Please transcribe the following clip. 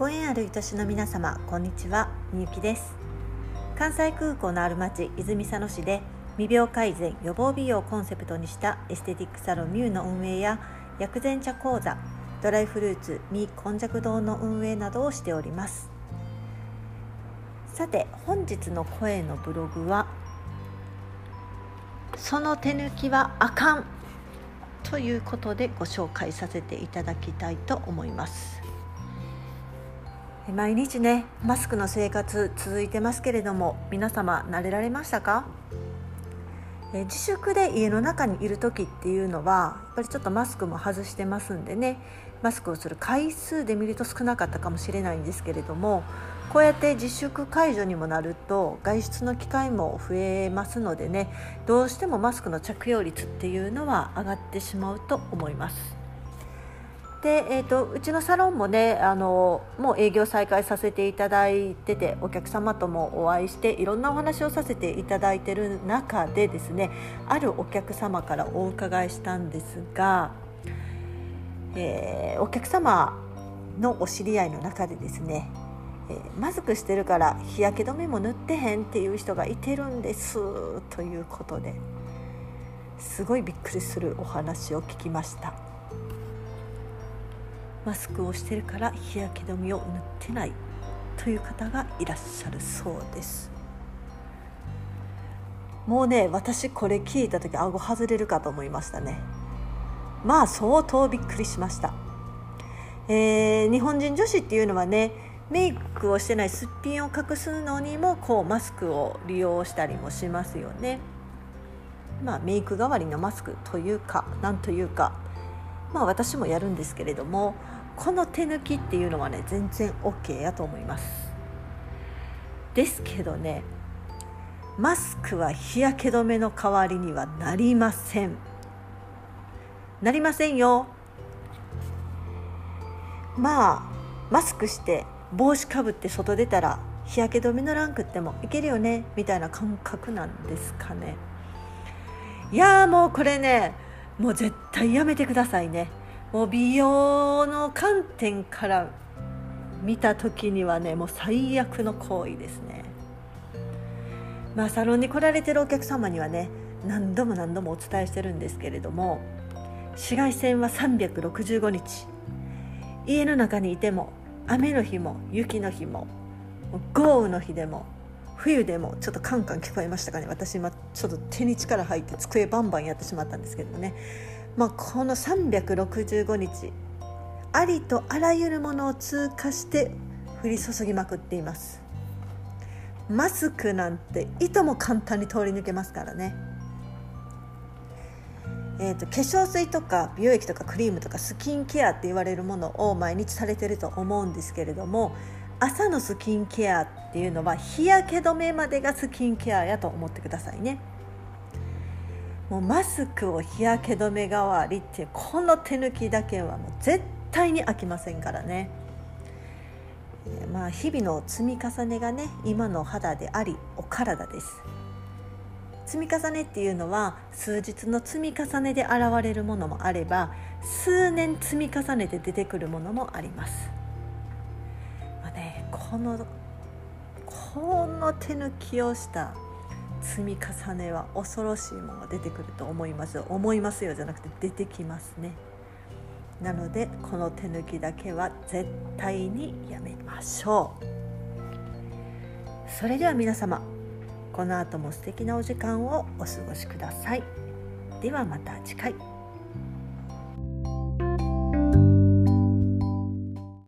ご縁ある愛しの皆様こんにちは。みゆきです。関西空港のある町泉佐野市で未病改善予防美容をコンセプトにしたエステティックサロンミューの運営や薬膳茶講座ドライフルーツミージャク堂の運営などをしております。さて本日の声のブログはその手抜きはあかんということでご紹介させていただきたいと思います。毎日ねマスクの生活続いてますけれども皆様慣れられましたか？自粛で家の中にいる時っていうのはやっぱりちょっとマスクも外してますんでねマスクをする回数で見ると少なかったかもしれないんですけれどもこうやって自粛解除にもなると外出の機会も増えますのでねどうしてもマスクの着用率っていうのは上がってしまうと思います。で、えーと、うちのサロンもねあのもう営業再開させていただいててお客様ともお会いしていろんなお話をさせていただいてる中でですねあるお客様からお伺いしたんですが、えー、お客様のお知り合いの中でですねえー、マスクしてるから日焼け止めも塗ってへんっていう人がいてるんですということですごいびっくりするお話を聞きました。マスクをしてるから日焼け止めを塗ってないという方がいらっしゃるそうです。もうね私これ聞いた時顎外れるかと思いましたね。まあ相当びっくりしました、えー、日本人女子っていうのはねメイクをしてないすっぴんを隠すのにもこうマスクを利用したりもしますよね。まあ、メイク代わりのマスクというかなんというか、まあ、私もやるんですけれどもこの手抜きっていうのはね全然 OK やと思います。ですけどねマスクは日焼け止めの代わりにはなりません。なりませんよ。まあマスクして帽子かぶって外出たら日焼け止めのランクってもいけるよねみたいな感覚なんですかねいやもうこれねもう絶対やめてくださいね。もう美容の観点から見た時にはねもう最悪の行為ですね。まあサロンに来られてるお客様にはね何度も何度もお伝えしてるんですけれども紫外線は365日家の中にいても雨の日も雪の日も豪雨の日でも冬でもちょっとカンカン聞こえましたかね。私今ちょっと手に力入って机バンバンやってしまったんですけどね、まあ、この365日ありとあらゆるものを通過して降り注ぎまくっています。マスクなんていとも簡単に通り抜けますからね。えーと、化粧水とか美容液とかクリームとかスキンケアって言われるものを毎日されてると思うんですけれども朝のスキンケアっていうのは日焼け止めまでがスキンケアやと思ってくださいね。もうマスクを日焼け止め代わりっていうこの手抜きだけはもう絶対に飽きませんからね。まあ日々の積み重ねがね今の肌でありお体です。積み重ねっていうのは数日の積み重ねで現れるものもあれば数年積み重ねて出てくるものもあります。このこの手抜きをした積み重ねは恐ろしいものが出てくると思います思いますよじゃなくて出てきますね。なのでこの手抜きだけは絶対にやめましょう。それでは皆様この後も素敵なお時間をお過ごしください。ではまた次回。